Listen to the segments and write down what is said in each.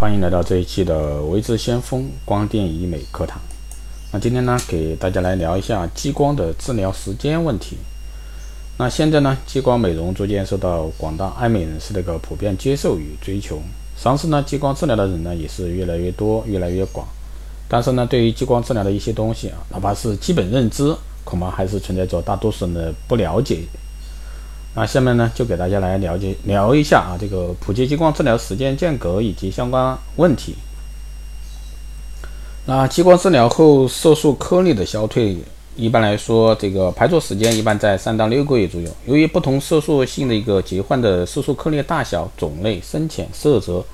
欢迎来到这一期的维之先锋光电医美课堂。那今天呢，给大家来聊一下激光的治疗时间问题。那现在呢，激光美容逐渐受到广大爱美人士的一个普遍接受与追求，尝试呢激光治疗的人呢也是越来越多、越来越广。但是呢，对于激光治疗的一些东西啊，哪怕是基本认知，恐怕还是存在着大多数人的不了解。那下面呢，就给大家来了解聊一下啊，这个普及激光治疗时间间隔以及相关问题。那激光治疗后色素颗粒的消退，一般来说，这个排除时间一般在三到六个月左右。由于不同色素性的一个疾患的色素颗粒大小、种类、深浅、色泽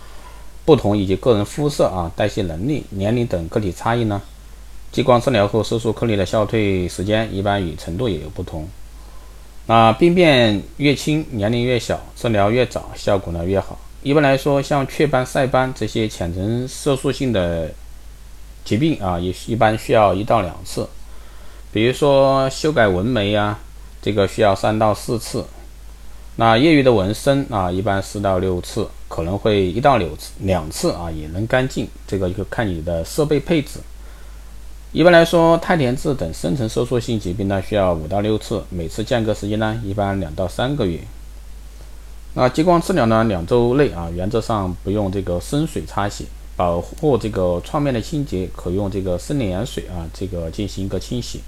不同，以及个人肤色啊、代谢能力、年龄等个体差异呢，激光治疗后色素颗粒的消退时间一般与程度也有不同。那病变越轻，年龄越小，治疗越早，效果呢越好。一般来说，像雀斑、晒斑这些浅层色素性的疾病啊，也一般需要一到两次。比如说修改纹眉呀，这个需要三到四次。那业余的纹身啊，一般四到六次，可能会一到六次两次啊，也能干净。这个就看你的设备配置。一般来说，太田痣等深层色素性疾病呢，需要五到六次，每次间隔时间呢，一般两到三个月。那激光治疗呢，两周内啊，原则上不用这个生水擦洗，保护这个创面的清洁，可用这个生理盐水啊，这个进行一个清洗，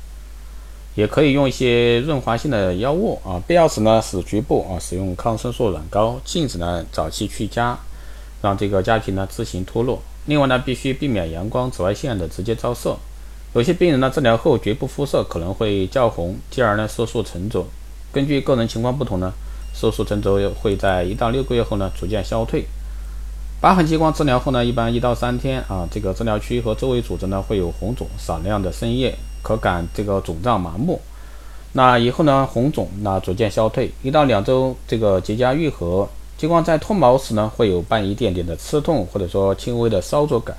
也可以用一些润滑性的药物啊，必要时呢，使局部啊使用抗生素软膏，禁止呢早期去痂，让这个痂皮呢自行脱落。另外呢，必须避免阳光、紫外线的直接照射。有些病人呢，治疗后局部肤色可能会较红，继而呢色素沉着。根据个人情况不同呢，色素沉着会在一到六个月后呢逐渐消退。疤痕激光治疗后呢，一般一到三天啊，这个治疗区和周围组织呢会有红肿、少量的渗液，可感这个肿胀麻木。那以后呢红肿那逐渐消退，一到两周这个结痂愈合。激光在脱毛时呢会有伴一点点的刺痛，或者说轻微的烧灼感。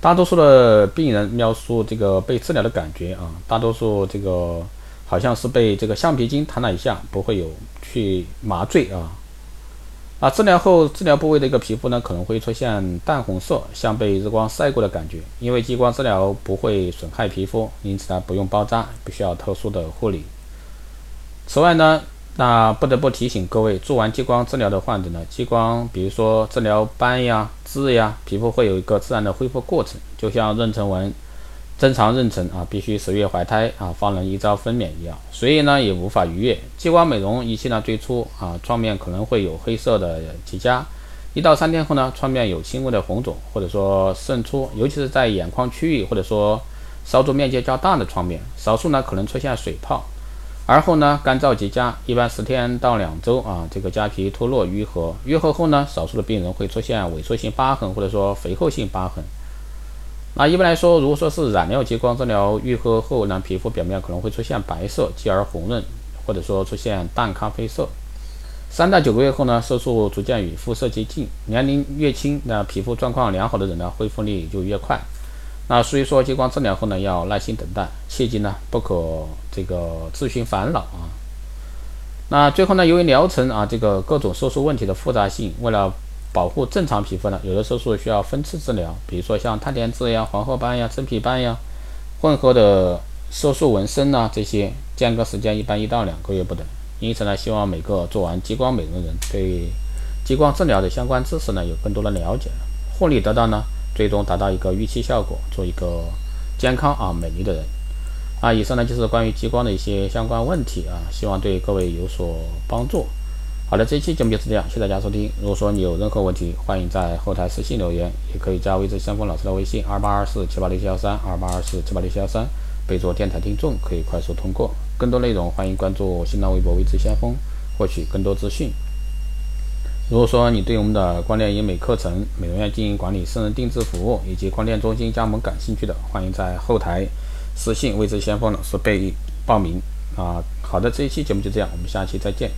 大多数的病人描述这个被治疗的感觉啊，大多数这个好像是被这个橡皮筋弹了一下，不会有去麻醉啊。啊，治疗后治疗部位的一个皮肤呢，可能会出现淡红色，像被日光晒过的感觉。因为激光治疗不会损害皮肤，因此呢不用包扎，不需要特殊的护理。此外呢。那不得不提醒各位，做完激光治疗的患者呢，激光比如说治疗斑呀、痣呀，皮肤会有一个自然的恢复过程，就像妊娠纹正常妊娠啊，必须十月怀胎啊，方能一朝分娩一样，所以呢也无法逾越。激光美容仪器呢最初啊，创面可能会有黑色的结痂，一到三天后呢，创面有轻微的红肿或者说渗出，尤其是在眼眶区域或者说烧灼面积较大的创面，少数呢可能出现水泡。而后呢，干燥结痂，一般十天到两周啊，这个痂皮脱落愈合。愈合后呢，少数的病人会出现萎缩性疤痕或者说肥厚性疤痕。那一般来说，如果说是染料激光治疗愈合后呢，皮肤表面可能会出现白色，继而红润，或者说出现淡咖啡色。三到九个月后呢，色素逐渐与肤色接近。年龄越轻，那皮肤状况良好的人呢，恢复力就越快。那所以说，激光治疗后呢，要耐心等待，切记呢，不可这个自寻烦恼啊。那最后呢，由于疗程啊，这个各种色素问题的复杂性，为了保护正常皮肤呢，有的色素需要分次治疗，比如说像太田痣呀、黄褐斑呀、真皮斑呀，混合的色素纹身呐，这些间隔时间一般一到两个月不等。因此呢，希望每个做完激光美容人对激光治疗的相关知识呢，有更多的了解，获利得到呢。最终达到一个预期效果，做一个健康啊美丽的人啊。以上呢就是关于激光的一些相关问题啊，希望对各位有所帮助。好的，这一期节目就是这样，谢谢大家收听。如果说你有任何问题，欢迎在后台私信留言，也可以加微之先锋老师的微信二八二四七八六七幺三二八二四七八六七幺三，备注电台听众，可以快速通过。更多内容欢迎关注新浪微博微之先锋，获取更多资讯。如果说你对我们的光电医美课程、美容院经营管理、私人定制服务以及光电中心加盟感兴趣的，欢迎在后台私信“未知先锋”老师备报名啊。好的，这一期节目就这样，我们下期再见。